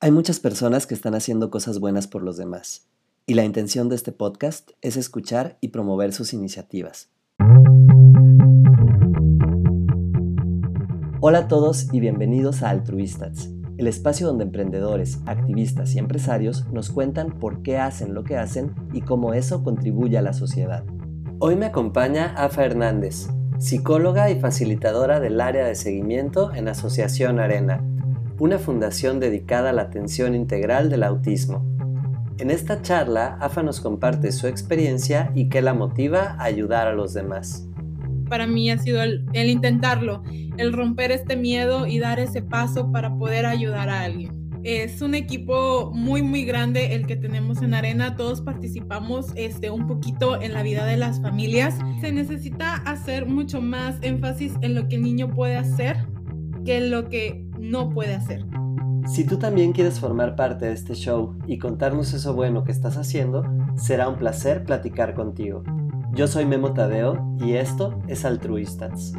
Hay muchas personas que están haciendo cosas buenas por los demás, y la intención de este podcast es escuchar y promover sus iniciativas. Hola a todos y bienvenidos a Altruistas, el espacio donde emprendedores, activistas y empresarios nos cuentan por qué hacen lo que hacen y cómo eso contribuye a la sociedad. Hoy me acompaña Afa Hernández, psicóloga y facilitadora del área de seguimiento en Asociación Arena, una fundación dedicada a la atención integral del autismo. En esta charla, AFA nos comparte su experiencia y qué la motiva a ayudar a los demás. Para mí ha sido el, intentarlo, el romper este miedo y dar ese paso para poder ayudar a alguien. Es un equipo muy, muy grande el que tenemos en Arena. Todos participamos este, un poquito en la vida de las familias. Se necesita hacer mucho más énfasis en lo que el niño puede hacer que lo que no puede hacer. Si tú también quieres formar parte de este show y contarnos eso bueno que estás haciendo, será un placer platicar contigo. Yo soy Memo Tadeo y esto es Altruistas.